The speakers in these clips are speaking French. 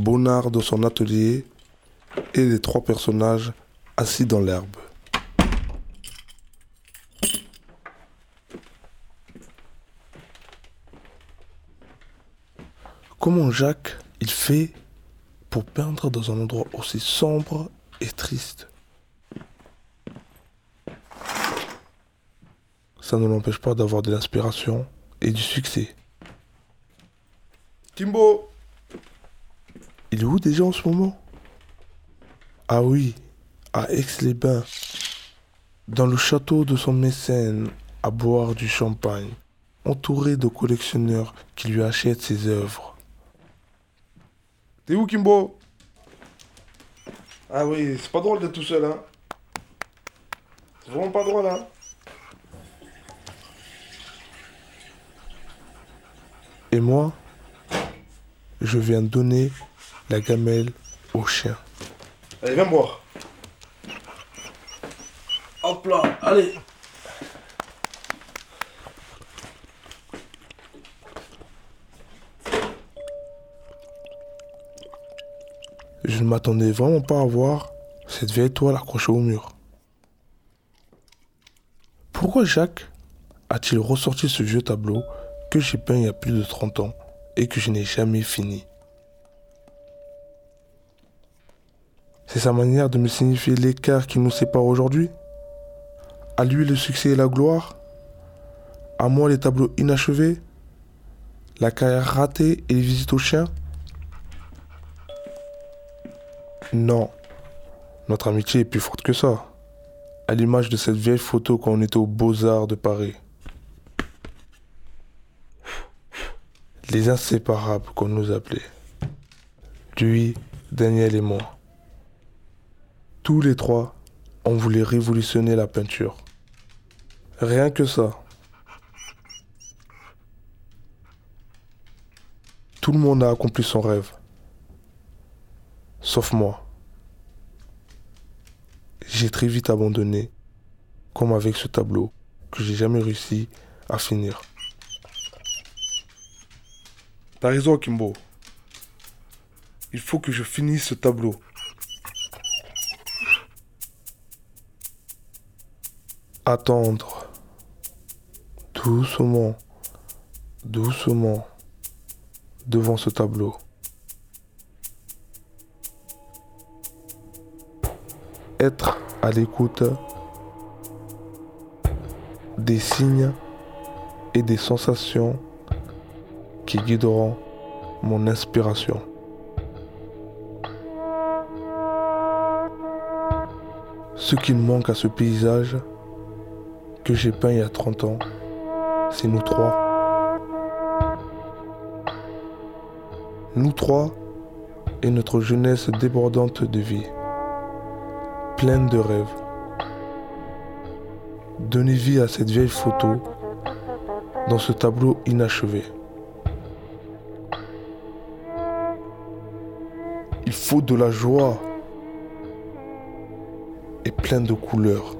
Bonnard dans son atelier et les trois personnages assis dans l'herbe. Comment Jacques il fait pour peindre dans un endroit aussi sombre et triste? Ça ne l'empêche pas d'avoir de l'inspiration et du succès. Kimbo Il est où déjà en ce moment? Ah oui, à Aix-les-Bains, dans le château de son mécène, à boire du champagne, entouré de collectionneurs qui lui achètent ses œuvres. T'es où Kimbo? Ah oui, c'est pas drôle d'être tout seul, hein. C'est vraiment pas drôle, hein. Et moi, je viens donner la gamelle au chien. Allez, viens boire. Hop là, allez. Je ne m'attendais vraiment pas à voir cette vieille toile accrochée au mur. Pourquoi Jacques a-t-il ressorti ce vieux tableau que j'ai peint il y a plus de 30 ans? Et que je n'ai jamais fini. C'est sa manière de me signifier l'écart qui nous sépare aujourd'hui À lui le succès et la gloire À moi les tableaux inachevés La carrière ratée et les visites aux chiens Non, notre amitié est plus forte que ça. À l'image de cette vieille photo quand on était aux Beaux-Arts de Paris. Les inséparables qu'on nous appelait. Lui, Daniel et moi. Tous les trois, on voulait révolutionner la peinture. Rien que ça. Tout le monde a accompli son rêve. Sauf moi. J'ai très vite abandonné, comme avec ce tableau que j'ai jamais réussi à finir. T'as raison, Kimbo. Il faut que je finisse ce tableau. Attendre. Doucement. Doucement. Devant ce tableau. Être à l'écoute des signes et des sensations qui guideront mon inspiration. Ce qui manque à ce paysage que j'ai peint il y a 30 ans, c'est nous trois. Nous trois et notre jeunesse débordante de vie, pleine de rêves. Donner vie à cette vieille photo dans ce tableau inachevé. Il faut de la joie et plein de couleurs.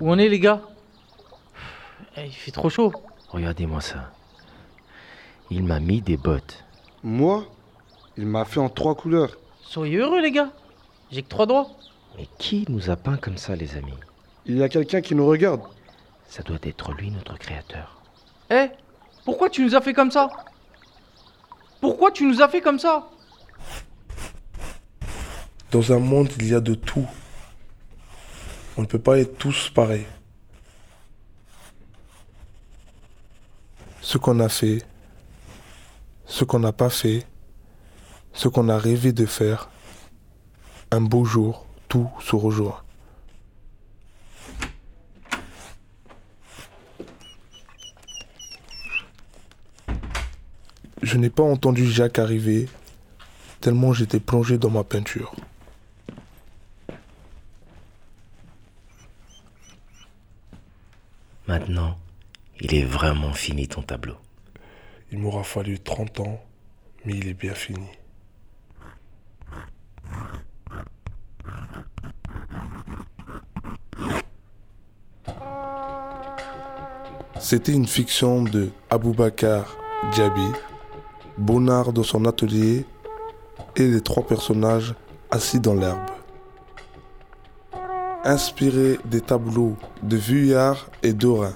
Où on est les gars? Eh, Il fait trop chaud. Regardez-moi ça. Il m'a mis des bottes. Moi? Il m'a fait en trois couleurs. Soyez heureux les gars. J'ai que trois doigts. Mais qui nous a peint comme ça, les amis? Il y a quelqu'un qui nous regarde. Ça doit être lui, notre créateur. Eh Pourquoi tu nous as fait comme ça? Pourquoi tu nous as fait comme ça? Dans un monde, il y a de tout. On ne peut pas être tous pareils. Ce qu'on a fait, ce qu'on n'a pas fait, ce qu'on a rêvé de faire, un beau jour, tout se rejoint. Je n'ai pas entendu Jacques arriver, tellement j'étais plongé dans ma peinture. Maintenant, il est vraiment fini ton tableau. Il m'aura fallu 30 ans, mais il est bien fini. C'était une fiction de Aboubakar Diaby, Bonnard dans son atelier et les trois personnages assis dans l'herbe. Inspiré des tableaux de Vuillard et Dorin.